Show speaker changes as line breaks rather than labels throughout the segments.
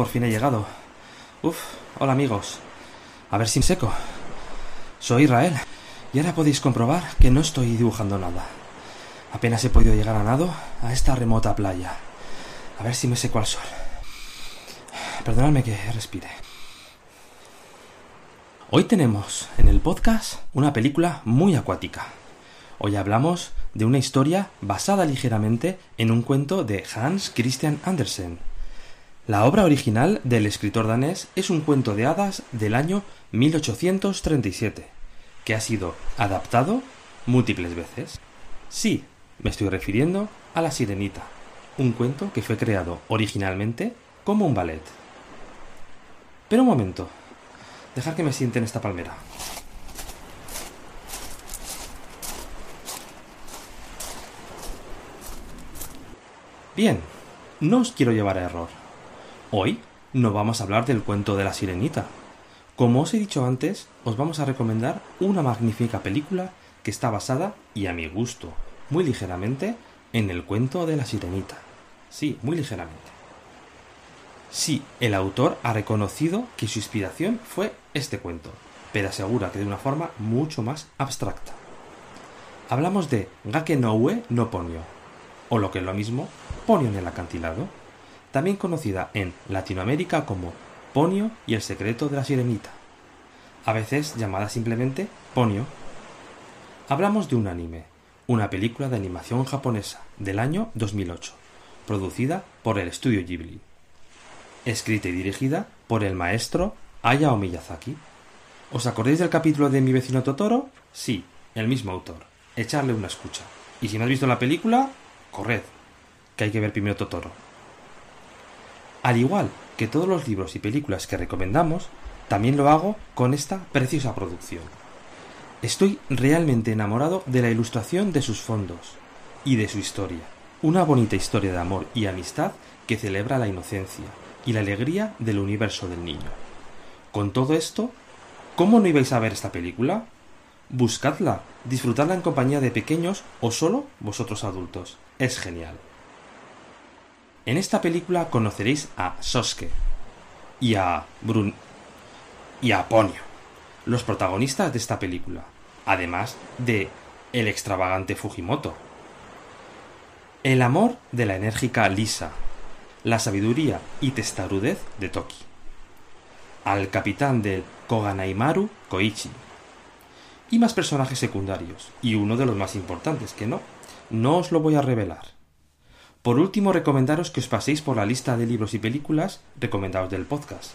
Por fin he llegado. Uf, hola amigos. A ver si me seco. Soy Israel. Y ahora podéis comprobar que no estoy dibujando nada. Apenas he podido llegar a nado a esta remota playa. A ver si me seco al sol. Perdonadme que respire. Hoy tenemos en el podcast una película muy acuática. Hoy hablamos de una historia basada ligeramente en un cuento de Hans Christian Andersen. La obra original del escritor danés es un cuento de hadas del año 1837, que ha sido adaptado múltiples veces. Sí, me estoy refiriendo a La Sirenita, un cuento que fue creado originalmente como un ballet. Pero un momento, dejar que me siente en esta palmera. Bien, no os quiero llevar a error. Hoy no vamos a hablar del cuento de la sirenita. Como os he dicho antes, os vamos a recomendar una magnífica película que está basada, y a mi gusto, muy ligeramente, en el cuento de la sirenita. Sí, muy ligeramente. Sí, el autor ha reconocido que su inspiración fue este cuento, pero asegura que de una forma mucho más abstracta. Hablamos de Gake no Ue no Ponyo, o lo que es lo mismo, Ponyo en el acantilado, también conocida en Latinoamérica como Ponyo y el secreto de la sirenita, a veces llamada simplemente Ponyo. Hablamos de un anime, una película de animación japonesa del año 2008, producida por el estudio Ghibli, escrita y dirigida por el maestro Hayao Miyazaki. ¿Os acordáis del capítulo de Mi vecino Totoro? Sí, el mismo autor. Echarle una escucha. Y si no has visto la película, corred, que hay que ver primero Totoro. Al igual que todos los libros y películas que recomendamos, también lo hago con esta preciosa producción. Estoy realmente enamorado de la ilustración de sus fondos y de su historia. Una bonita historia de amor y amistad que celebra la inocencia y la alegría del universo del niño. Con todo esto, ¿cómo no ibais a ver esta película? Buscadla, disfrutadla en compañía de pequeños o solo vosotros adultos. Es genial. En esta película conoceréis a Sosuke y a Brun y a Ponyo, los protagonistas de esta película, además de el extravagante Fujimoto. El amor de la enérgica Lisa, la sabiduría y testarudez de Toki. Al capitán del Koganaimaru Koichi. Y más personajes secundarios, y uno de los más importantes, que no, no os lo voy a revelar. Por último, recomendaros que os paséis por la lista de libros y películas recomendados del podcast.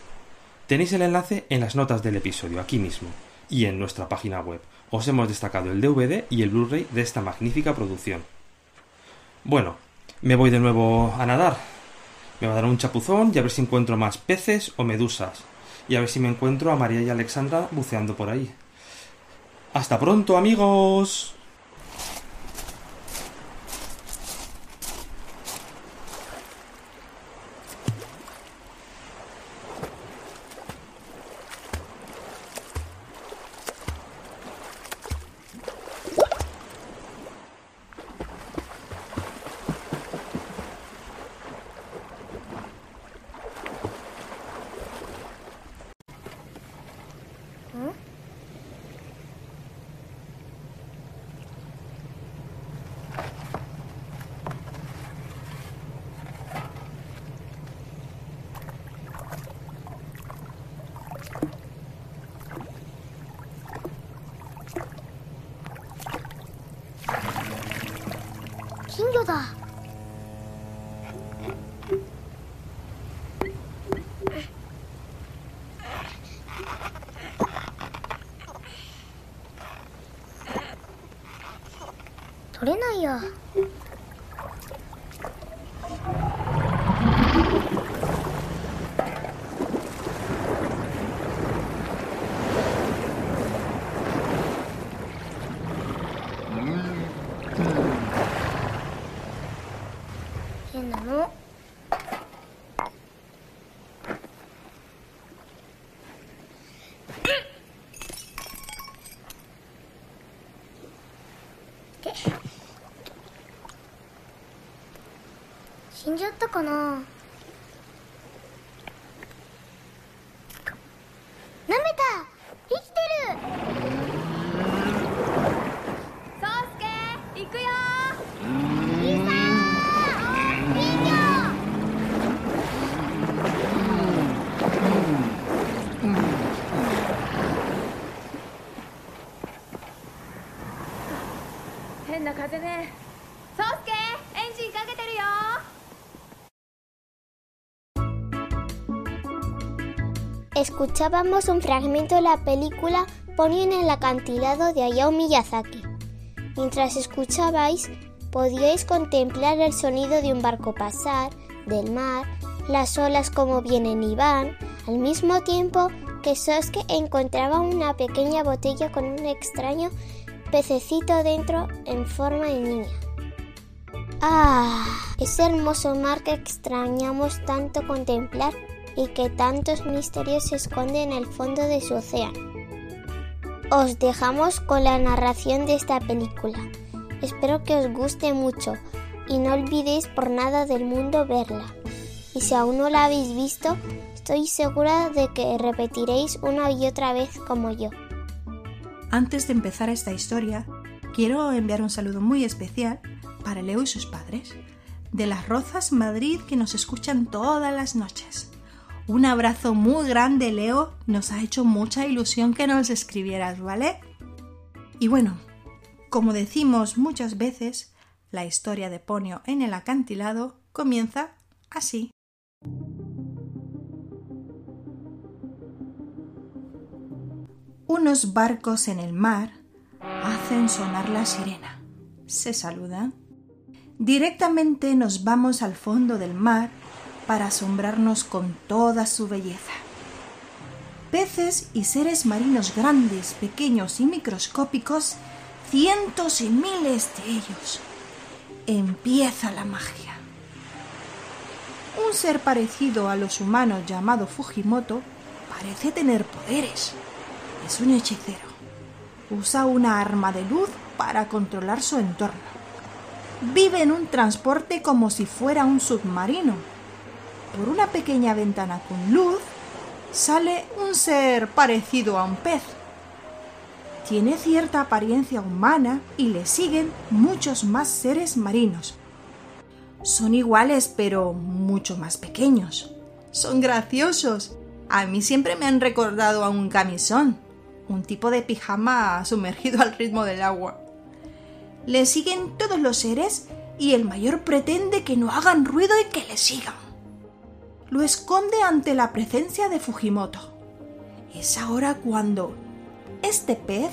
Tenéis el enlace en las notas del episodio, aquí mismo, y en nuestra página web. Os hemos destacado el DVD y el Blu-ray de esta magnífica producción. Bueno, me voy de nuevo a nadar. Me va a dar un chapuzón y a ver si encuentro más peces o medusas. Y a ver si me encuentro a María y Alexandra buceando por ahí. Hasta pronto, amigos.
取れないや変なので死んじゃったかな。舐めた。生きてる。
そうすけ行くよ。
リサー人魚
変な風ね
Escuchábamos un fragmento de la película Ponyo en el acantilado de Hayao Miyazaki. Mientras escuchabais, podíais contemplar el sonido de un barco pasar, del mar, las olas como vienen y van, al mismo tiempo que Sosuke encontraba una pequeña botella con un extraño pececito dentro en forma de niña. Ah, ese hermoso mar que extrañamos tanto contemplar y que tantos misterios se esconden en el fondo de su océano. Os dejamos con la narración de esta película. Espero que os guste mucho y no olvidéis por nada del mundo verla. Y si aún no la habéis visto, estoy segura de que repetiréis una y otra vez como yo.
Antes de empezar esta historia, quiero enviar un saludo muy especial para Leo y sus padres, de Las Rozas, Madrid, que nos escuchan todas las noches. Un abrazo muy grande, Leo. Nos ha hecho mucha ilusión que nos escribieras, ¿vale? Y bueno, como decimos muchas veces, la historia de Ponio en el acantilado comienza así. Unos barcos en el mar hacen sonar la sirena. Se saludan. Directamente nos vamos al fondo del mar para asombrarnos con toda su belleza. Peces y seres marinos grandes, pequeños y microscópicos, cientos y miles de ellos. Empieza la magia. Un ser parecido a los humanos llamado Fujimoto parece tener poderes. Es un hechicero. Usa una arma de luz para controlar su entorno. Vive en un transporte como si fuera un submarino por una pequeña ventana con luz sale un ser parecido a un pez. Tiene cierta apariencia humana y le siguen muchos más seres marinos. Son iguales pero mucho más pequeños. Son graciosos. A mí siempre me han recordado a un camisón, un tipo de pijama sumergido al ritmo del agua. Le siguen todos los seres y el mayor pretende que no hagan ruido y que le sigan lo esconde ante la presencia de Fujimoto. Es ahora cuando este pez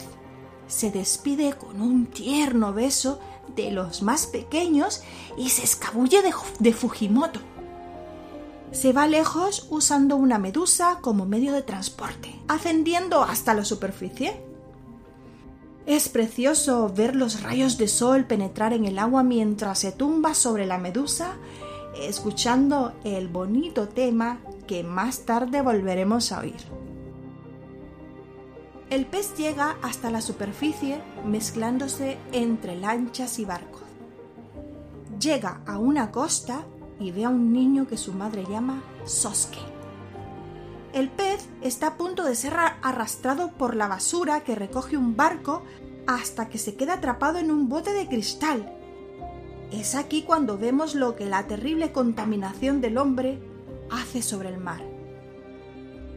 se despide con un tierno beso de los más pequeños y se escabulle de, Fujimoto. Se va lejos usando una medusa como medio de transporte, ascendiendo hasta la superficie. Es precioso ver los rayos de sol penetrar en el agua mientras se tumba sobre la medusa escuchando el bonito tema que más tarde volveremos a oír. El pez llega hasta la superficie mezclándose entre lanchas y barcos. Llega a una costa y ve a un niño que su madre llama Sosuke. El pez está a punto de ser arrastrado por la basura que recoge un barco hasta que se queda atrapado en un bote de cristal es aquí cuando vemos lo que la terrible contaminación del hombre hace sobre el mar.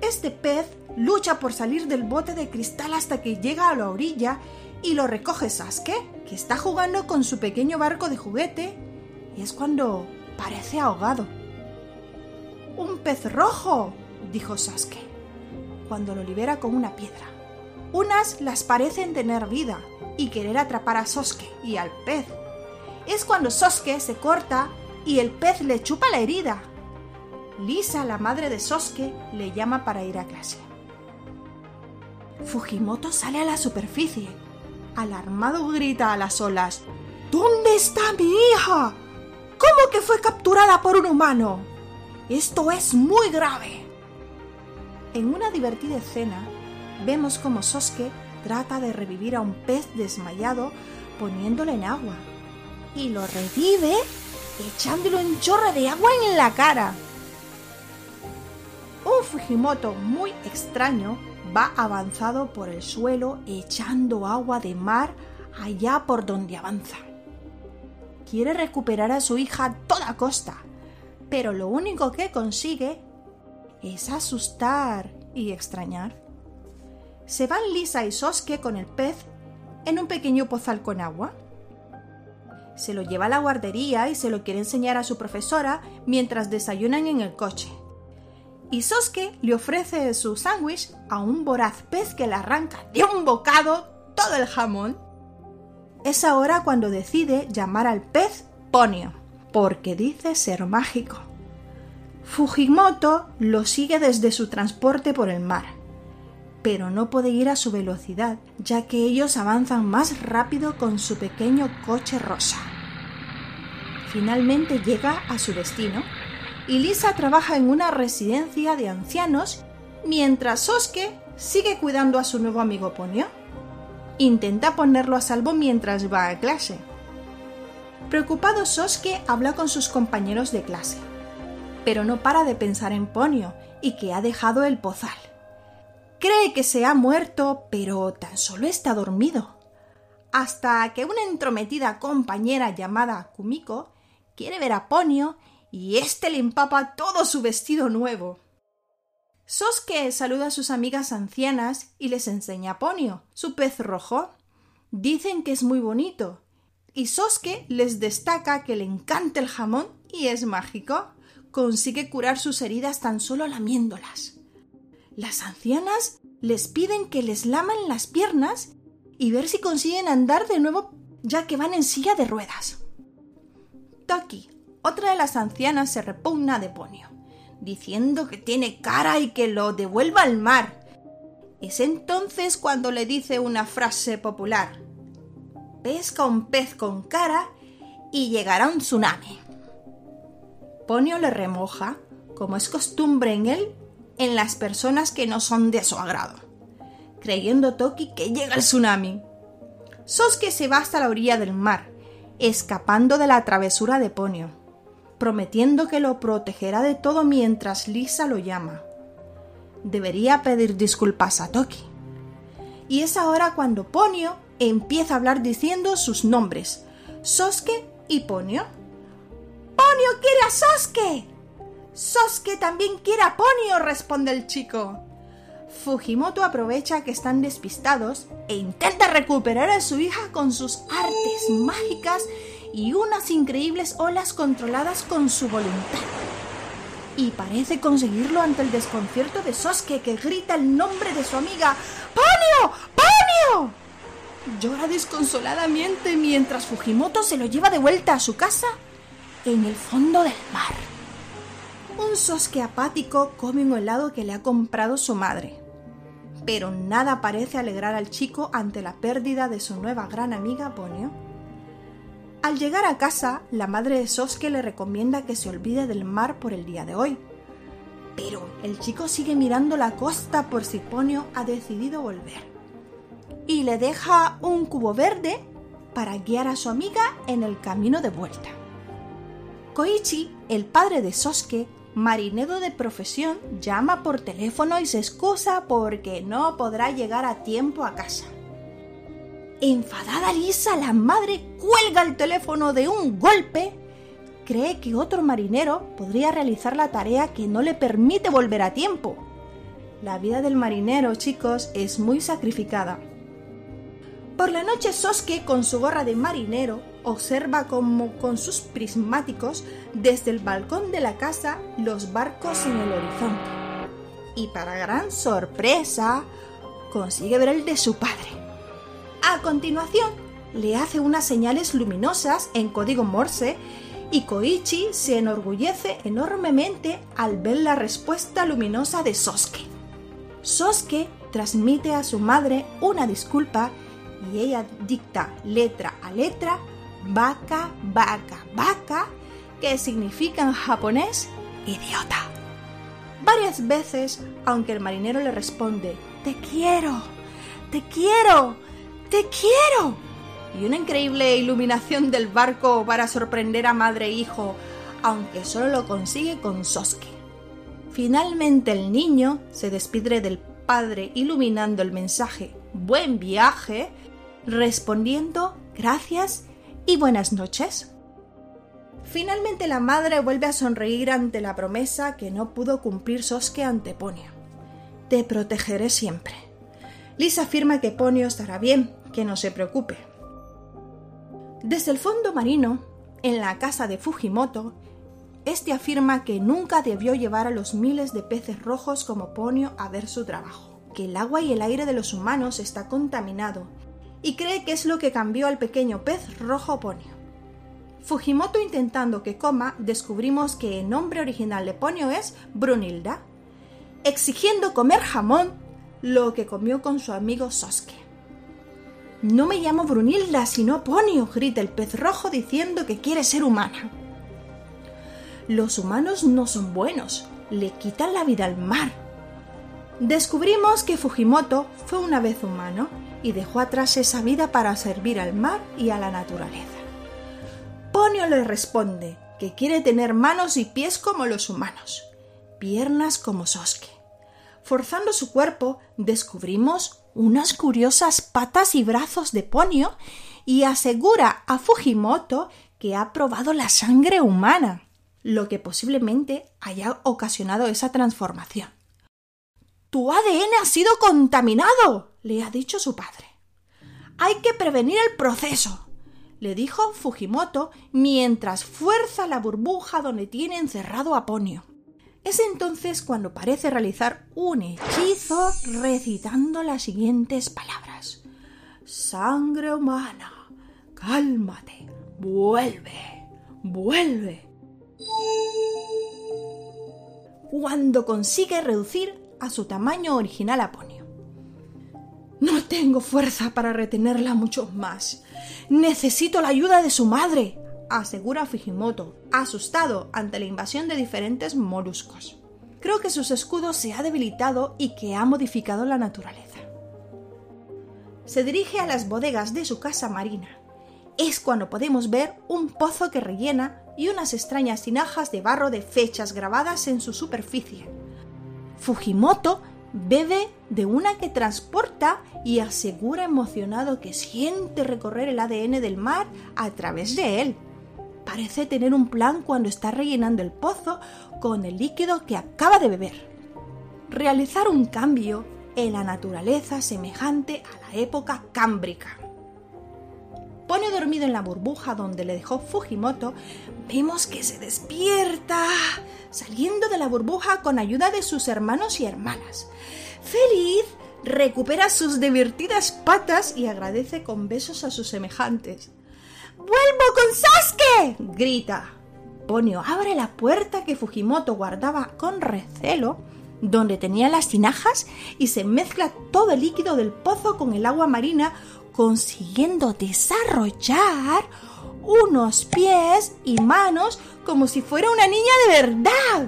Este pez lucha por salir del bote de cristal hasta que llega a la orilla y lo recoge Sasuke, que está jugando con su pequeño barco de juguete y es cuando parece ahogado. ¡Un pez rojo! dijo Sasuke, cuando lo libera con una piedra. Unas las parecen tener vida y querer atrapar a Sosuke y al pez. Es cuando Sosuke se corta y el pez le chupa la herida. Lisa, la madre de Sosuke, le llama para ir a clase. Fujimoto sale a la superficie. Alarmado grita a las olas. ¿Dónde está mi hija? ¿Cómo que fue capturada por un humano? Esto es muy grave. En una divertida escena, vemos como Sosuke trata de revivir a un pez desmayado poniéndolo en agua. Y lo revive echándolo un chorro de agua en la cara. Un Fujimoto muy extraño va avanzado por el suelo echando agua de mar allá por donde avanza. Quiere recuperar a su hija a toda costa, pero lo único que consigue es asustar y extrañar. Se van Lisa y Sosuke con el pez en un pequeño pozal con agua. Se lo lleva a la guardería y se lo quiere enseñar a su profesora mientras desayunan en el coche. Y Sosuke le ofrece su sándwich a un voraz pez que le arranca de un bocado todo el jamón. Es ahora cuando decide llamar al pez Ponio, porque dice ser mágico. Fujimoto lo sigue desde su transporte por el mar, pero no puede ir a su velocidad, ya que ellos avanzan más rápido con su pequeño coche rosa. Finalmente llega a su destino y Lisa trabaja en una residencia de ancianos mientras Sosuke sigue cuidando a su nuevo amigo Ponyo. Intenta ponerlo a salvo mientras va a clase. Preocupado, Sosuke habla con sus compañeros de clase, pero no para de pensar en Ponyo y que ha dejado el pozal. Cree que se ha muerto, pero tan solo está dormido. Hasta que una entrometida compañera llamada Kumiko quiere ver a Ponyo y éste le empapa todo su vestido nuevo. Sosuke saluda a sus amigas ancianas y les enseña a Ponio, su pez rojo. Dicen que es muy bonito, y Sosuke les destaca que le encanta el jamón y es mágico. Consigue curar sus heridas tan solo lamiéndolas. Las ancianas les piden que les laman las piernas y ver si consiguen andar de nuevo ya que van en silla de ruedas. Toki, otra de las ancianas se repugna de Ponio, diciendo que tiene cara y que lo devuelva al mar. Es entonces cuando le dice una frase popular. Pesca un pez con cara y llegará un tsunami. Ponio le remoja, como es costumbre en él, en las personas que no son de su agrado, creyendo Toki que llega el tsunami. Sosuke se va hasta la orilla del mar, escapando de la travesura de Ponio prometiendo que lo protegerá de todo mientras Lisa lo llama. Debería pedir disculpas a Toki. Y es ahora cuando Ponio empieza a hablar diciendo sus nombres, Sosuke y Ponio. ¡Ponio quiere a Sosuke! Sosuke también quiere a Ponio, responde el chico. Fujimoto aprovecha que están despistados e intenta recuperar a su hija con sus artes mágicas y unas increíbles olas controladas con su voluntad. Y parece conseguirlo ante el desconcierto de Sosuke que grita el nombre de su amiga ¡Ponio! ¡Ponio! Llora desconsoladamente mientras Fujimoto se lo lleva de vuelta a su casa en el fondo del mar. Un Sosuke apático come un helado que le ha comprado su madre. Pero nada parece alegrar al chico ante la pérdida de su nueva gran amiga Ponio. Al llegar a casa, la madre de Sosuke le recomienda que se olvide del mar por el día de hoy. Pero el chico sigue mirando la costa por si Ponyo ha decidido volver. Y le deja un cubo verde para guiar a su amiga en el camino de vuelta. Koichi, el padre de Sosuke, marinero de profesión, llama por teléfono y se excusa porque no podrá llegar a tiempo a casa. Enfadada Lisa, la madre cuelga el teléfono de un golpe. Cree que otro marinero podría realizar la tarea que no le permite volver a tiempo. La vida del marinero, chicos, es muy sacrificada. Por la noche Sosuke, con su gorra de marinero, observa como con sus prismáticos desde el balcón de la casa los barcos en el horizonte. Y para gran sorpresa, consigue ver el de su padre. A continuación, le hace unas señales luminosas en código Morse y Koichi se enorgullece enormemente al ver la respuesta luminosa de Sosuke. Sosuke transmite a su madre una disculpa y ella dicta letra a letra baka, baka, baka, que significa en japonés idiota. Varias veces, aunque el marinero le responde, te quiero, te quiero, te quiero, y una increíble iluminación del barco para sorprender a madre e hijo, aunque solo lo consigue con Sosuke. Finalmente el niño se despide del padre iluminando el mensaje Buen viaje, respondiendo gracias y buenas noches. Finalmente la madre vuelve a sonreír ante la promesa que no pudo cumplir Sosuke ante Ponio. Te protegeré siempre. Lisa afirma que Ponio estará bien, que no se preocupe. Desde el fondo marino, en la casa de Fujimoto, este afirma que nunca debió llevar a los miles de peces rojos como Ponio a ver su trabajo, que el agua y el aire de los humanos está contaminado, y cree que es lo que cambió al pequeño pez rojo Ponio. Fujimoto intentando que coma, descubrimos que el nombre original de Ponio es Brunilda, exigiendo comer jamón, lo que comió con su amigo Sosuke. No me llamo Brunilda, sino Ponio, grita el pez rojo diciendo que quiere ser humana. Los humanos no son buenos, le quitan la vida al mar. Descubrimos que Fujimoto fue una vez humano y dejó atrás esa vida para servir al mar y a la naturaleza. Ponio le responde que quiere tener manos y pies como los humanos, piernas como Sosuke. Forzando su cuerpo, descubrimos unas curiosas patas y brazos de Ponio y asegura a Fujimoto que ha probado la sangre humana, lo que posiblemente haya ocasionado esa transformación. Tu ADN ha sido contaminado, le ha dicho su padre. Hay que prevenir el proceso, le dijo Fujimoto mientras fuerza la burbuja donde tiene encerrado a Ponio. Es entonces cuando parece realizar un hechizo recitando las siguientes palabras. Sangre humana, cálmate, vuelve, vuelve. Cuando consigue reducir a su tamaño original a Ponio. No tengo fuerza para retenerla mucho más. Necesito la ayuda de su madre, asegura Fujimoto, asustado ante la invasión de diferentes moluscos. Creo que sus escudos se ha debilitado y que ha modificado la naturaleza. Se dirige a las bodegas de su casa marina. Es cuando podemos ver un pozo que rellena y unas extrañas tinajas de barro de fechas grabadas en su superficie. Fujimoto bebe de una que transporta y asegura emocionado que siente recorrer el ADN del mar a través de él parece tener un plan cuando está rellenando el pozo con el líquido que acaba de beber. Realizar un cambio en la naturaleza semejante a la época cámbrica. Pone dormido en la burbuja donde le dejó Fujimoto, vemos que se despierta, saliendo de la burbuja con ayuda de sus hermanos y hermanas. Feliz, recupera sus divertidas patas y agradece con besos a sus semejantes. ¡Vuelvo con Sasuke! grita. Ponio abre la puerta que Fujimoto guardaba con recelo, donde tenía las tinajas, y se mezcla todo el líquido del pozo con el agua marina, consiguiendo desarrollar unos pies y manos como si fuera una niña de verdad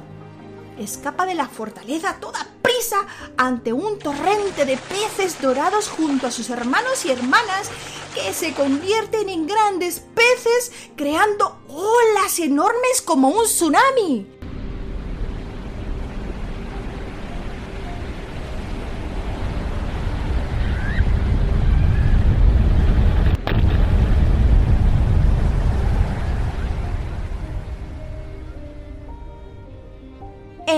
escapa de la fortaleza toda prisa ante un torrente de peces dorados junto a sus hermanos y hermanas que se convierten en grandes peces creando olas enormes como un tsunami.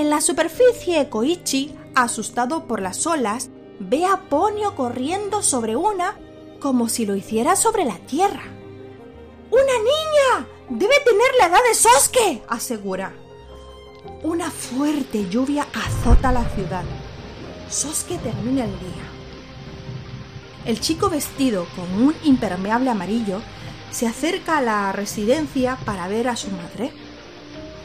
La superficie, Koichi, asustado por las olas, ve a Ponio corriendo sobre una como si lo hiciera sobre la tierra. ¡Una niña! Debe tener la edad de Soske, asegura. Una fuerte lluvia azota la ciudad. Soske termina el día. El chico vestido con un impermeable amarillo se acerca a la residencia para ver a su madre.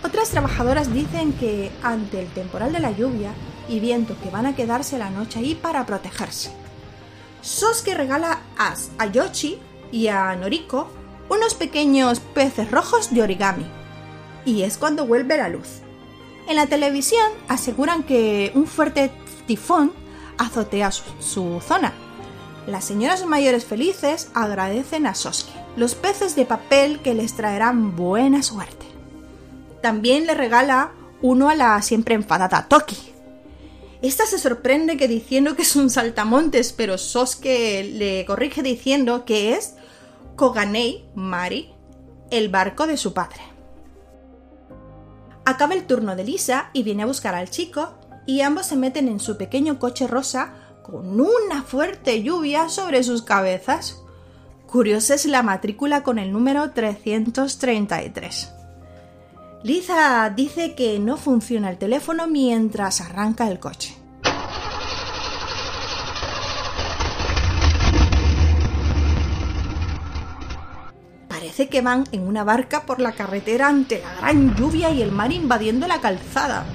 Otras trabajadoras dicen que ante el temporal de la lluvia y viento que van a quedarse la noche ahí para protegerse. Sosuke regala a, Yoshi y a Noriko unos pequeños peces rojos de origami. Y es cuando vuelve la luz. En la televisión aseguran que un fuerte tifón azotea su, su zona. Las señoras mayores felices agradecen a Sosuke los peces de papel que les traerán buena suerte. También le regala uno a la siempre enfadada Toki. Esta se sorprende que diciendo que es un saltamontes, pero Sosuke le corrige diciendo que es Koganei Mari, el barco de su padre. Acaba el turno de Lisa y viene a buscar al chico, y ambos se meten en su pequeño coche rosa con una fuerte lluvia sobre sus cabezas. Curiosa es la matrícula con el número 333. Lisa dice que no funciona el teléfono mientras arranca el coche. Parece que van en una barca por la carretera ante la gran lluvia y el mar invadiendo la calzada.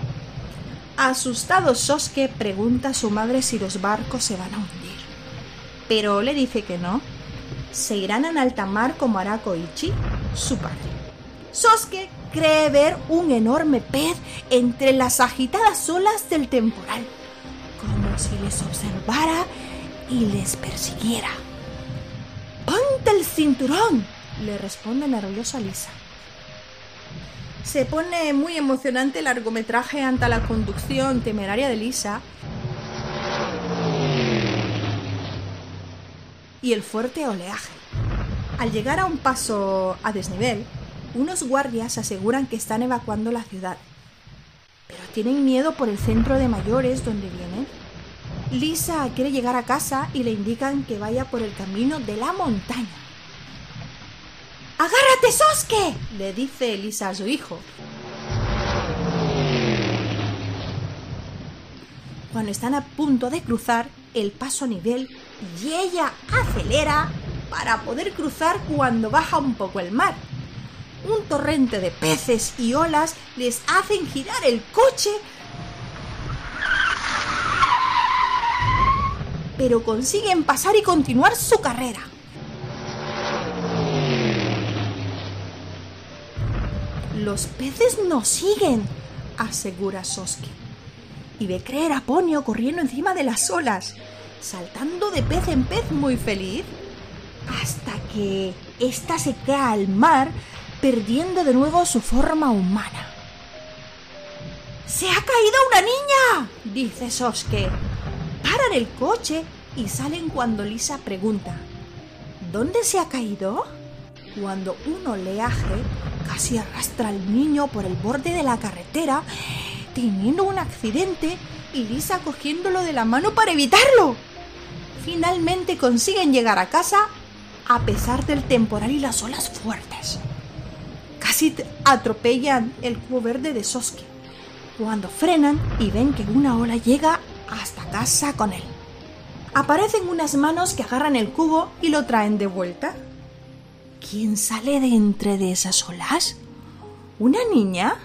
Asustado, Sosuke pregunta a su madre si los barcos se van a hundir. Pero le dice que no. Se irán en alta mar como hará Koichi, su padre. Sosuke cree ver un enorme pez entre las agitadas olas del temporal, como si les observara y les persiguiera. ¡Ponte el cinturón! le responde nerviosa Lisa. Se pone muy emocionante el largometraje ante la conducción temeraria de Lisa y el fuerte oleaje. Al llegar a un paso a desnivel, unos guardias aseguran que están evacuando la ciudad, pero tienen miedo por el centro de mayores donde vienen. Lisa quiere llegar a casa y le indican que vaya por el camino de la montaña. ¡Agárrate, Sosuke! le dice Lisa a su hijo. Cuando están a punto de cruzar el paso a nivel y ella acelera para poder cruzar cuando baja un poco el mar. Un torrente de peces y olas les hacen girar el coche, pero consiguen pasar y continuar su carrera. Los peces nos siguen, asegura Sosuke. Y ve creer a Ponio corriendo encima de las olas, saltando de pez en pez muy feliz, hasta que ésta se cae al mar, perdiendo de nuevo su forma humana. ¡Se ha caído una niña! dice Sosuke. Paran el coche y salen cuando Lisa pregunta ¿Dónde se ha caído? Cuando un oleaje casi arrastra al niño por el borde de la carretera, teniendo un accidente y Lisa cogiéndolo de la mano para evitarlo. Finalmente consiguen llegar a casa a pesar del temporal y las olas fuertes. Atropellan el cubo verde de Sosuke cuando frenan y ven que una ola llega hasta casa con él. Aparecen unas manos que agarran el cubo y lo traen de vuelta. ¿Quién sale de entre de esas olas? ¿Una niña?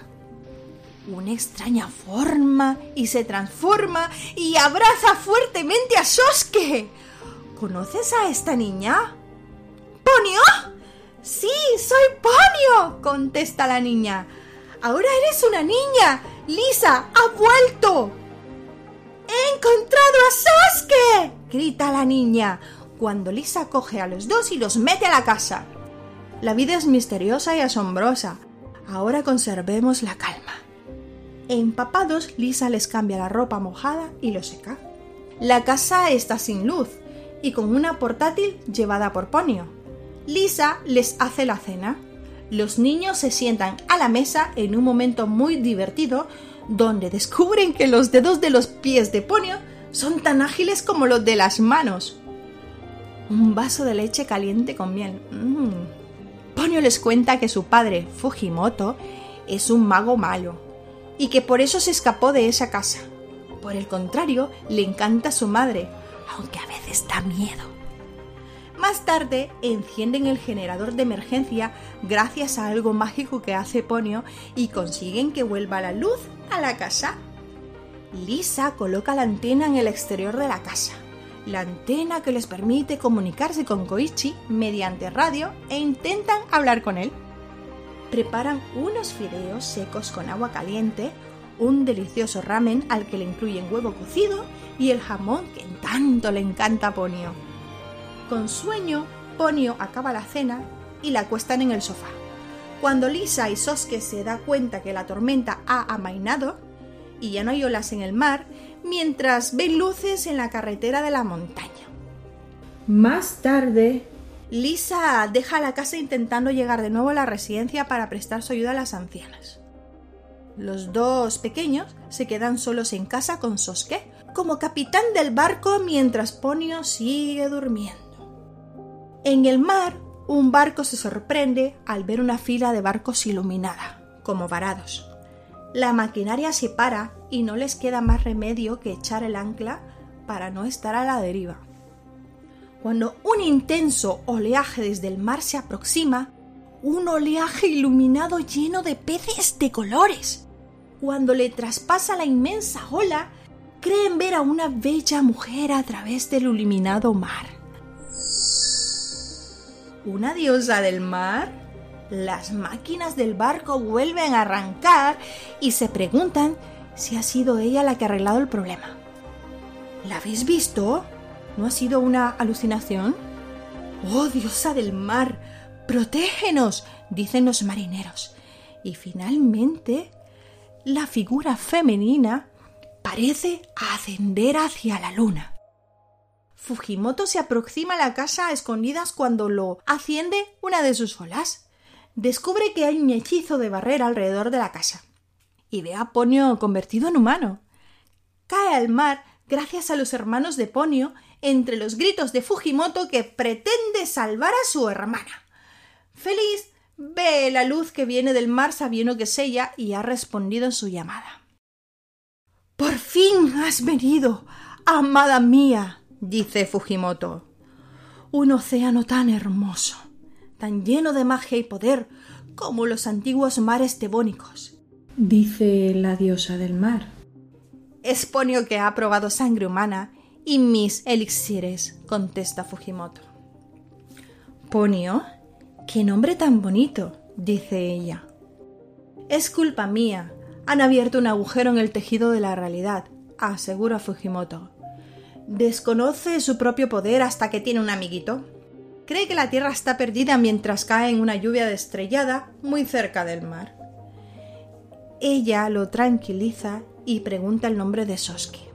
Una extraña forma y se transforma y abraza fuertemente a Sosuke. ¿Conoces a esta niña? ¿Ponio? Sí, soy Ponio, contesta la niña. Ahora eres una niña. Lisa, ha vuelto. ¡He encontrado a Sosuke! grita la niña, cuando Lisa coge a los dos y los mete a la casa. La vida es misteriosa y asombrosa. Ahora conservemos la calma. Empapados, Lisa les cambia la ropa mojada y lo seca. La casa está sin luz y con una portátil llevada por Ponio. Lisa les hace la cena. Los niños se sientan a la mesa en un momento muy divertido donde descubren que los dedos de los pies de Ponio son tan ágiles como los de las manos. Un vaso de leche caliente con miel. Mm. Ponyo les cuenta que su padre, Fujimoto, es un mago malo y que por eso se escapó de esa casa. Por el contrario, le encanta su madre, aunque a veces da miedo. Más tarde encienden el generador de emergencia gracias a algo mágico que hace Ponio y consiguen que vuelva la luz a la casa. Lisa coloca la antena en el exterior de la casa, la antena que les permite comunicarse con Koichi mediante radio e intentan hablar con él. Preparan unos fideos secos con agua caliente, un delicioso ramen al que le incluyen huevo cocido y el jamón que tanto le encanta a Ponio. Con sueño, Ponio acaba la cena y la acuestan en el sofá. Cuando Lisa y Sosuke se da cuenta que la tormenta ha amainado y ya no hay olas en el mar, mientras ven luces en la carretera de la montaña. Más tarde, Lisa deja la casa intentando llegar de nuevo a la residencia para prestar su ayuda a las ancianas. Los dos pequeños se quedan solos en casa con Sosuke como capitán del barco mientras Ponio sigue durmiendo. En el mar, un barco se sorprende al ver una fila de barcos iluminada, como varados. La maquinaria se para y no les queda más remedio que echar el ancla para no estar a la deriva. Cuando un intenso oleaje desde el mar se aproxima, un oleaje iluminado lleno de peces de colores. Cuando le traspasa la inmensa ola, creen ver a una bella mujer a través del iluminado mar una diosa del mar? Las máquinas del barco vuelven a arrancar y se preguntan si ha sido ella la que ha arreglado el problema. ¿La habéis visto? ¿No ha sido una alucinación? ¡Oh, diosa del mar! ¡Protégenos! dicen los marineros. Y finalmente, la figura femenina parece ascender hacia la luna. Fujimoto se aproxima a la casa a escondidas cuando lo asciende una de sus olas. Descubre que hay un hechizo de barrera alrededor de la casa y ve a Ponio convertido en humano. Cae al mar gracias a los hermanos de Ponio entre los gritos de Fujimoto que pretende salvar a su hermana. Feliz ve la luz que viene del mar sabiendo que es ella y ha respondido en su llamada. Por fin has venido, amada mía, dice Fujimoto. Un océano tan hermoso, tan lleno de magia y poder como los antiguos mares tebónicos.
Dice la diosa del mar.
Es Ponio que ha probado sangre humana y mis elixires, contesta Fujimoto. Ponio, qué nombre tan bonito, dice ella. Es culpa mía. Han abierto un agujero en el tejido de la realidad, asegura Fujimoto. Desconoce su propio poder hasta que tiene un amiguito. Cree que la Tierra está perdida mientras cae en una lluvia estrellada muy cerca del mar. Ella lo tranquiliza y pregunta el nombre de Sosuke,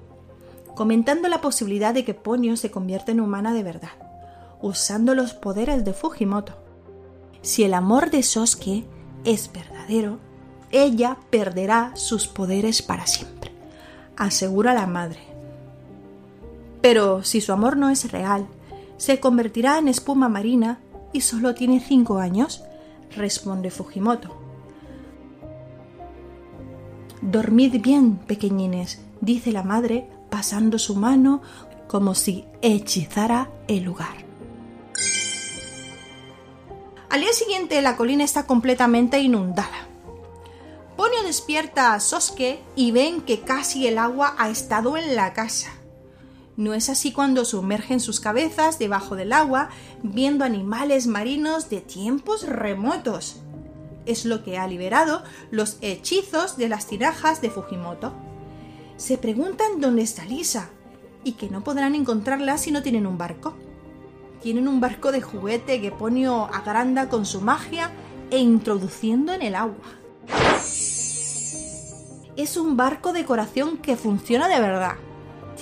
comentando la posibilidad de que Ponyo se convierta en humana de verdad, usando los poderes de Fujimoto. Si el amor de Sosuke es verdadero, ella perderá sus poderes para siempre, asegura la madre. Pero si su amor no es real, se convertirá en espuma marina y solo tiene cinco años, responde Fujimoto. Dormid bien, pequeñines, dice la madre, pasando su mano como si hechizara el lugar. Al día siguiente la colina está completamente inundada. Ponio despierta a Sosuke y ven que casi el agua ha estado en la casa. No es así cuando sumergen sus cabezas debajo del agua viendo animales marinos de tiempos remotos. Es lo que ha liberado los hechizos de las tirajas de Fujimoto. Se preguntan dónde está Lisa y que no podrán encontrarla si no tienen un barco. Tienen un barco de juguete que Ponio agranda con su magia e introduciendo en el agua. Es un barco de decoración que funciona de verdad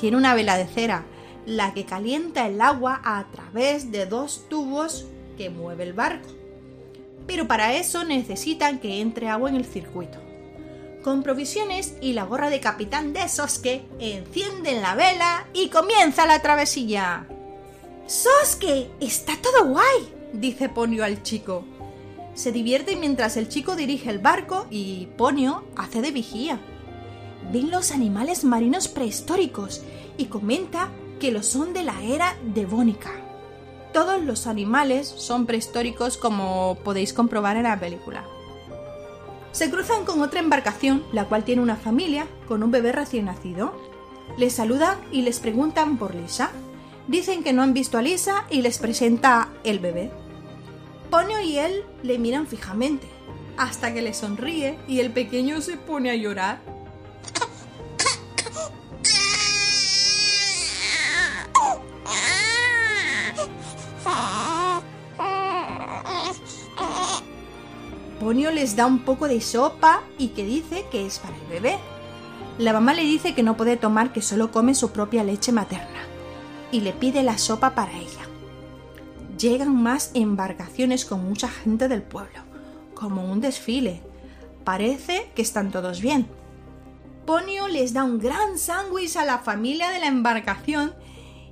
tiene una vela de cera, la que calienta el agua a través de dos tubos que mueve el barco. Pero para eso necesitan que entre agua en el circuito. Con provisiones y la gorra de capitán de Sosuke, encienden la vela y comienza la travesía. ¡Sosuke! ¡Está todo guay! dice Ponio al chico. Se divierten mientras el chico dirige el barco y Ponio hace de vigía. Ven los animales marinos prehistóricos y comenta que lo son de la era devónica. Todos los animales son prehistóricos como podéis comprobar en la película. Se cruzan con otra embarcación, la cual tiene una familia con un bebé recién nacido. Les saludan y les preguntan por Lisa. Dicen que no han visto a Lisa y les presenta el bebé. Ponio y él le miran fijamente, hasta que le sonríe y el pequeño se pone a llorar. Ponio les da un poco de sopa y que dice que es para el bebé. La mamá le dice que no puede tomar, que solo come su propia leche materna, y le pide la sopa para ella. Llegan más embarcaciones con mucha gente del pueblo, como un desfile. Parece que están todos bien. Ponio les da un gran sándwich a la familia de la embarcación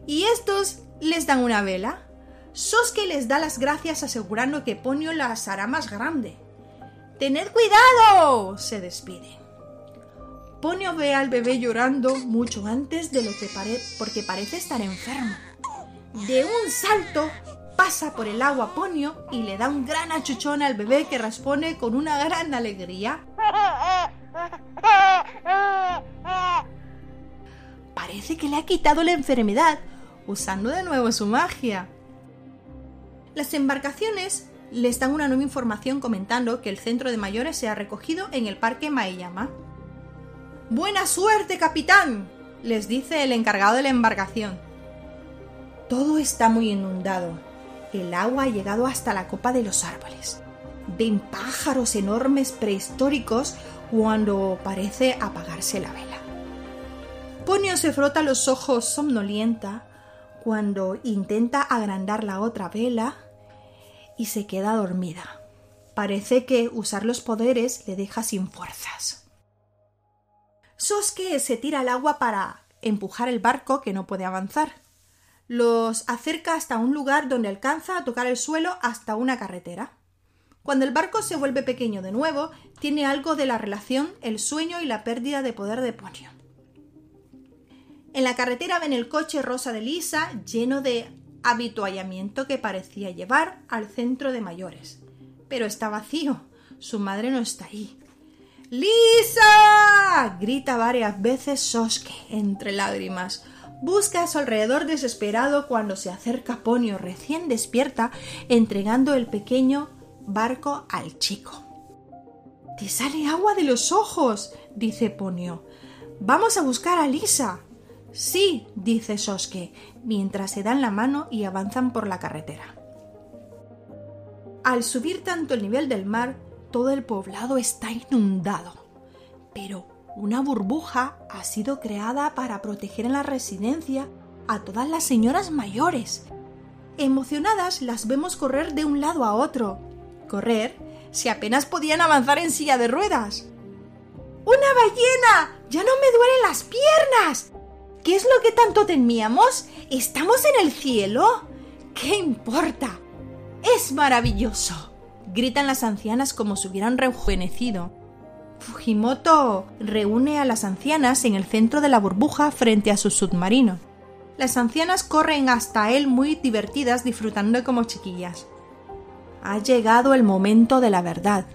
y estos les dan una vela. Soske les da las gracias asegurando que Ponio las hará más grande. ¡Tened cuidado! se despide. Ponio ve al bebé llorando mucho antes de lo que parece porque parece estar enfermo. De un salto pasa por el agua Ponio y le da un gran achuchón al bebé que responde con una gran alegría. Parece que le ha quitado la enfermedad, usando de nuevo su magia. Las embarcaciones les dan una nueva información comentando que el centro de mayores se ha recogido en el parque Maeyama. ¡Buena suerte, capitán! les dice el encargado de la embarcación. Todo está muy inundado. El agua ha llegado hasta la copa de los árboles. Ven pájaros enormes prehistóricos cuando parece apagarse la vela. Ponio se frota los ojos somnolienta cuando intenta agrandar la otra vela y se queda dormida. Parece que usar los poderes le deja sin fuerzas. Soske se tira al agua para empujar el barco que no puede avanzar. Los acerca hasta un lugar donde alcanza a tocar el suelo hasta una carretera. Cuando el barco se vuelve pequeño de nuevo, tiene algo de la relación, el sueño y la pérdida de poder de Ponio. En la carretera ven el coche rosa de Lisa lleno de habituallamiento que parecía llevar al centro de mayores. Pero está vacío. Su madre no está ahí. ¡Lisa! grita varias veces Soske entre lágrimas. Busca a su alrededor desesperado cuando se acerca Ponio recién despierta, entregando el pequeño barco al chico. Te sale agua de los ojos, dice Ponio. Vamos a buscar a Lisa. Sí, dice Soske, mientras se dan la mano y avanzan por la carretera. Al subir tanto el nivel del mar, todo el poblado está inundado. Pero una burbuja ha sido creada para proteger en la residencia a todas las señoras mayores. Emocionadas las vemos correr de un lado a otro. Correr si apenas podían avanzar en silla de ruedas. ¡Una ballena! ¡Ya no me duelen las piernas! ¿Qué es lo que tanto temíamos? ¿Estamos en el cielo? ¿Qué importa? Es maravilloso. Gritan las ancianas como si hubieran rejuvenecido. Fujimoto reúne a las ancianas en el centro de la burbuja frente a su submarino. Las ancianas corren hasta él muy divertidas disfrutando como chiquillas. Ha llegado el momento de la verdad,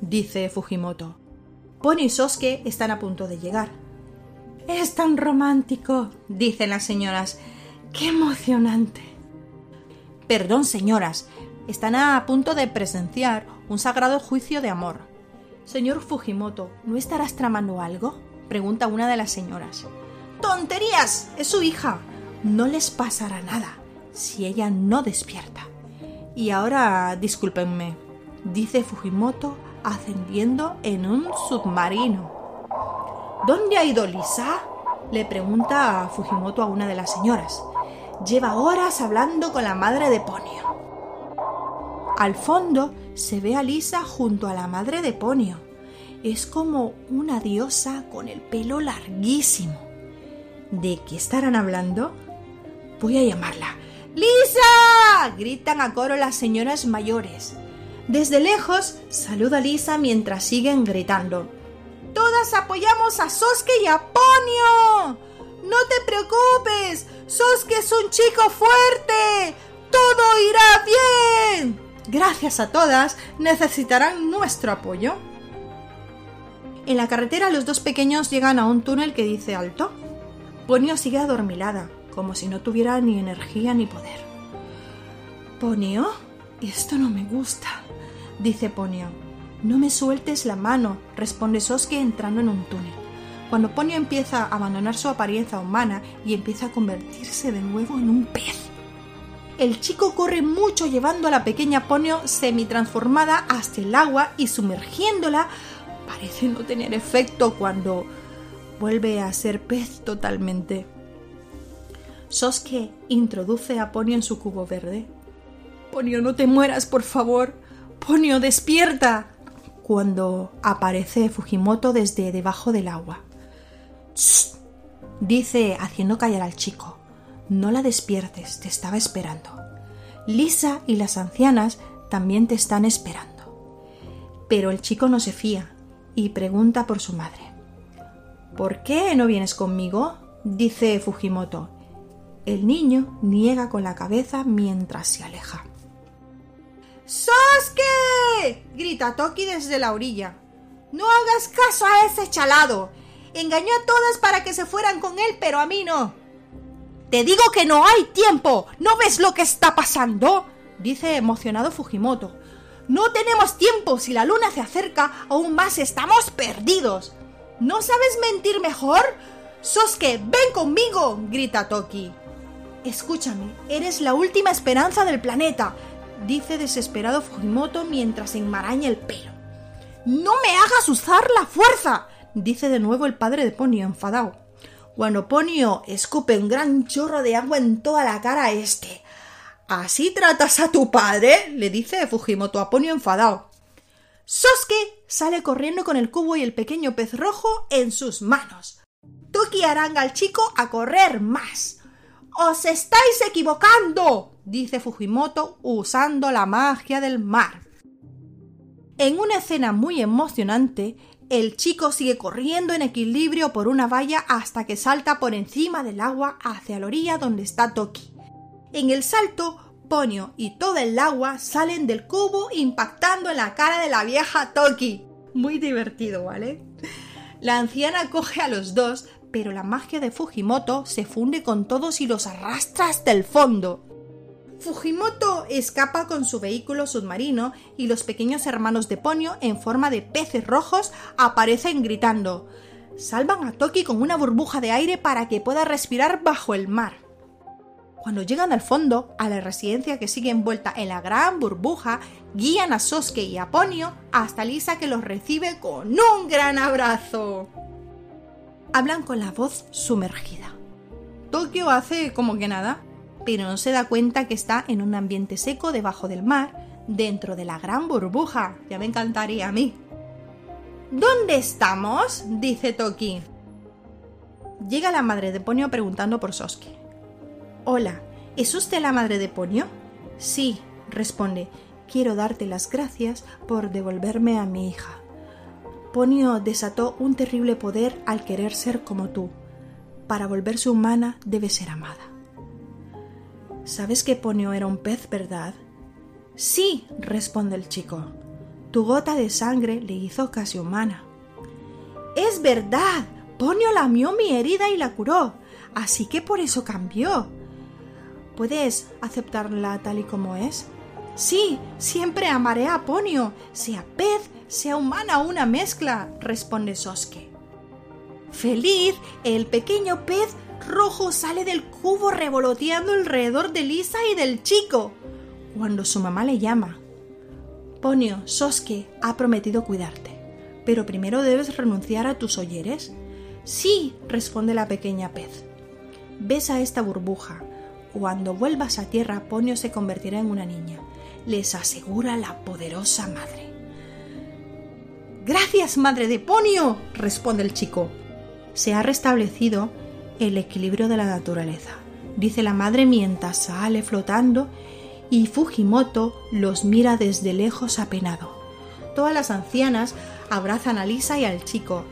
dice Fujimoto. Pony y Sosuke están a punto de llegar. Es tan romántico, dicen las señoras. ¡Qué emocionante! Perdón, señoras, están a punto de presenciar un sagrado juicio de amor. Señor Fujimoto, ¿no estarás tramando algo? pregunta una de las señoras. ¡Tonterías! Es su hija. No les pasará nada si ella no despierta. Y ahora, discúlpenme, dice Fujimoto ascendiendo en un submarino. ¿Dónde ha ido Lisa? le pregunta a Fujimoto a una de las señoras. Lleva horas hablando con la madre de Ponio. Al fondo se ve a Lisa junto a la madre de Ponio. Es como una diosa con el pelo larguísimo. ¿De qué estarán hablando? Voy a llamarla. ¡Lisa! gritan a coro las señoras mayores. Desde lejos saluda a Lisa mientras siguen gritando. Todas apoyamos a Soske y a Ponio. No te preocupes, Soske es un chico fuerte. Todo irá bien. Gracias a todas, necesitarán nuestro apoyo. En la carretera los dos pequeños llegan a un túnel que dice alto. Ponio sigue adormilada, como si no tuviera ni energía ni poder. Ponio, esto no me gusta, dice Ponio. No me sueltes la mano, responde Soske entrando en un túnel. Cuando Ponio empieza a abandonar su apariencia humana y empieza a convertirse de nuevo en un pez. El chico corre mucho llevando a la pequeña Ponio semi-transformada hasta el agua y sumergiéndola parece no tener efecto cuando vuelve a ser pez totalmente. Soske introduce a Ponio en su cubo verde. Ponio, no te mueras, por favor. Ponio, despierta. Cuando aparece Fujimoto desde debajo del agua. ¡Shh! dice haciendo callar al chico. No la despiertes, te estaba esperando. Lisa y las ancianas también te están esperando. Pero el chico no se fía y pregunta por su madre. ¿Por qué no vienes conmigo? dice Fujimoto. El niño niega con la cabeza mientras se aleja. ¡Sosuke! grita Toki desde la orilla. No hagas caso a ese chalado. Engañó a todas para que se fueran con él, pero a mí no. Te digo que no hay tiempo. ¿No ves lo que está pasando? dice emocionado Fujimoto. No tenemos tiempo. Si la luna se acerca, aún más estamos perdidos. ¿No sabes mentir mejor? Sosuke, ven conmigo, grita Toki. Escúchame, eres la última esperanza del planeta, dice desesperado Fujimoto mientras enmaraña el pelo. No me hagas usar la fuerza, dice de nuevo el padre de Ponio enfadado. Cuando Ponio escupe un gran chorro de agua en toda la cara a este. ¿Así tratas a tu padre? le dice Fujimoto a Ponio enfadado. Sosuke sale corriendo con el cubo y el pequeño pez rojo en sus manos. Toki aranga al chico a correr más. ¡Os estáis equivocando! dice Fujimoto usando la magia del mar. En una escena muy emocionante, el chico sigue corriendo en equilibrio por una valla hasta que salta por encima del agua hacia la orilla donde está Toki. En el salto, Ponio y todo el agua salen del cubo impactando en la cara de la vieja Toki. Muy divertido, ¿vale? La anciana coge a los dos, pero la magia de Fujimoto se funde con todos y los arrastra hasta el fondo. Fujimoto escapa con su vehículo submarino y los pequeños hermanos de Ponio en forma de peces rojos aparecen gritando. Salvan a Toki con una burbuja de aire para que pueda respirar bajo el mar. Cuando llegan al fondo, a la residencia que sigue envuelta en la gran burbuja, guían a Sosuke y a Ponio hasta Lisa que los recibe con un gran abrazo. Hablan con la voz sumergida. Tokio hace como que nada, pero no se da cuenta que está en un ambiente seco debajo del mar, dentro de la gran burbuja. Ya me encantaría a mí. ¿Dónde estamos? dice Toki. Llega la madre de Ponio preguntando por Sosuke. Hola, ¿es usted la madre de Ponio? Sí, responde. Quiero darte las gracias por devolverme a mi hija. Ponio desató un terrible poder al querer ser como tú. Para volverse humana debe ser amada. ¿Sabes que Ponio era un pez, verdad? Sí, responde el chico. Tu gota de sangre le hizo casi humana. Es verdad. Ponio lamió mi herida y la curó. Así que por eso cambió. ¿Puedes aceptarla tal y como es? Sí, siempre amaré a Ponio, sea pez, sea humana una mezcla, responde Sosuke. Feliz, el pequeño pez rojo sale del cubo revoloteando alrededor de Lisa y del chico. Cuando su mamá le llama. Ponio, Sosuke ha prometido cuidarte, pero primero debes renunciar a tus oyeres. Sí, responde la pequeña pez. Besa esta burbuja. Cuando vuelvas a tierra, Ponio se convertirá en una niña. Les asegura la poderosa madre. Gracias, madre de Ponio, responde el chico. Se ha restablecido el equilibrio de la naturaleza, dice la madre mientras sale flotando y Fujimoto los mira desde lejos apenado. Todas las ancianas abrazan a Lisa y al chico.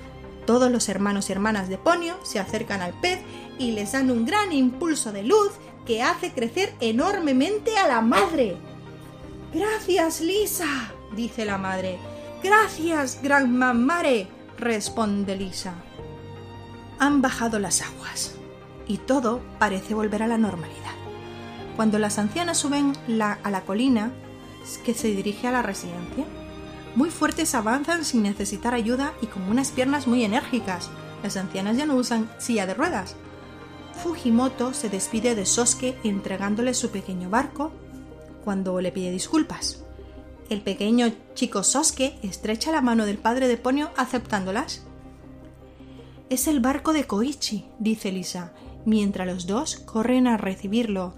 Todos los hermanos y hermanas de Ponio se acercan al pez y les dan un gran impulso de luz que hace crecer enormemente a la madre. Gracias, Lisa, dice la madre. Gracias, gran mamare, responde Lisa. Han bajado las aguas y todo parece volver a la normalidad. Cuando las ancianas suben a la colina que se dirige a la residencia, muy fuertes avanzan sin necesitar ayuda y con unas piernas muy enérgicas. Las ancianas ya no usan silla de ruedas. Fujimoto se despide de Sosuke entregándole su pequeño barco cuando le pide disculpas. El pequeño chico Sosuke estrecha la mano del padre de Ponyo aceptándolas. Es el barco de Koichi, dice Lisa, mientras los dos corren a recibirlo.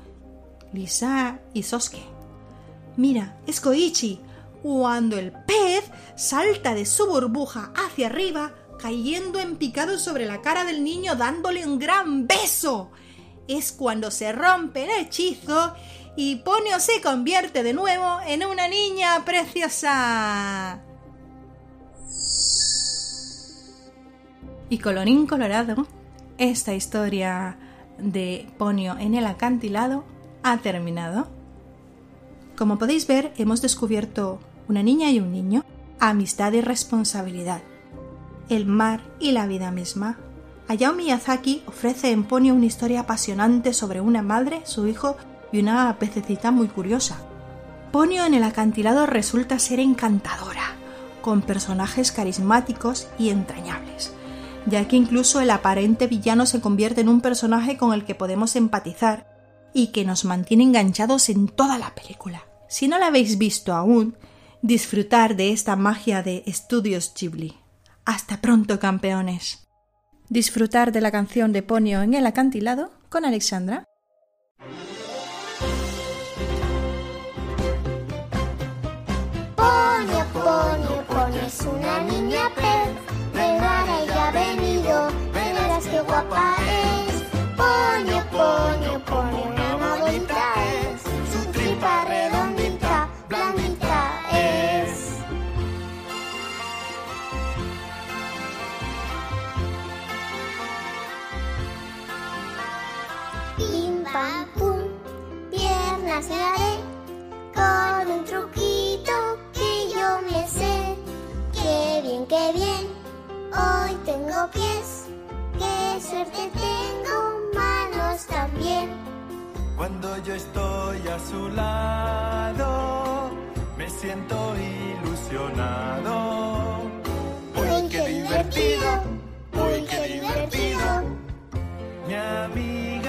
Lisa y Sosuke. Mira, es Koichi. Cuando el pez salta de su burbuja hacia arriba, cayendo en picado sobre la cara del niño dándole un gran beso. Es cuando se rompe el hechizo y Ponio se convierte de nuevo en una niña preciosa. Y colorín colorado, esta historia de Ponio en el acantilado ha terminado. Como podéis ver, hemos descubierto una niña y un niño, amistad y responsabilidad, el mar y la vida misma. Hayao Miyazaki ofrece en Ponyo una historia apasionante sobre una madre, su hijo y una pececita muy curiosa. Ponyo en el acantilado resulta ser encantadora, con personajes carismáticos y entrañables, ya que incluso el aparente villano se convierte en un personaje con el que podemos empatizar y que nos mantiene enganchados en toda la película. Si no la habéis visto aún, disfrutar de esta magia de Estudios Ghibli. Hasta pronto, campeones. Disfrutar de la canción de Ponyo en el acantilado con Alexandra.
Es una niña pez. De mar ella ha venido, verás qué guapa es. Ponio, Ponio, Ponio, una bolita es. Su tripa redondita, blandita es. Pim pam pum, piernas le haré con tengo pies, qué suerte tengo, manos también.
Cuando yo estoy a su lado, me siento ilusionado.
Uy, qué divertido, uy, qué divertido.
Mi amiga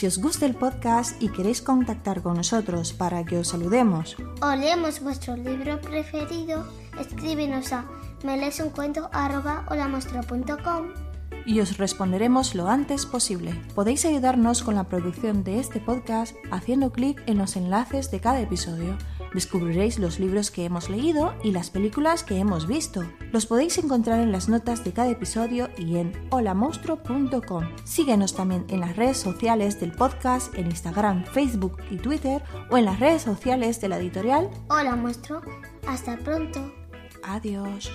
Si os gusta el podcast y queréis contactar con nosotros para que os saludemos.
O leemos vuestro libro preferido, escríbenos a melesuncuento.com
y os responderemos lo antes posible. Podéis ayudarnos con la producción de este podcast haciendo clic en los enlaces de cada episodio. Descubriréis los libros que hemos leído y las películas que hemos visto. Los podéis encontrar en las notas de cada episodio y en holamonstruo.com. Síguenos también en las redes sociales del podcast, en Instagram, Facebook y Twitter o en las redes sociales de la editorial.
Hola, muestro. Hasta pronto.
Adiós.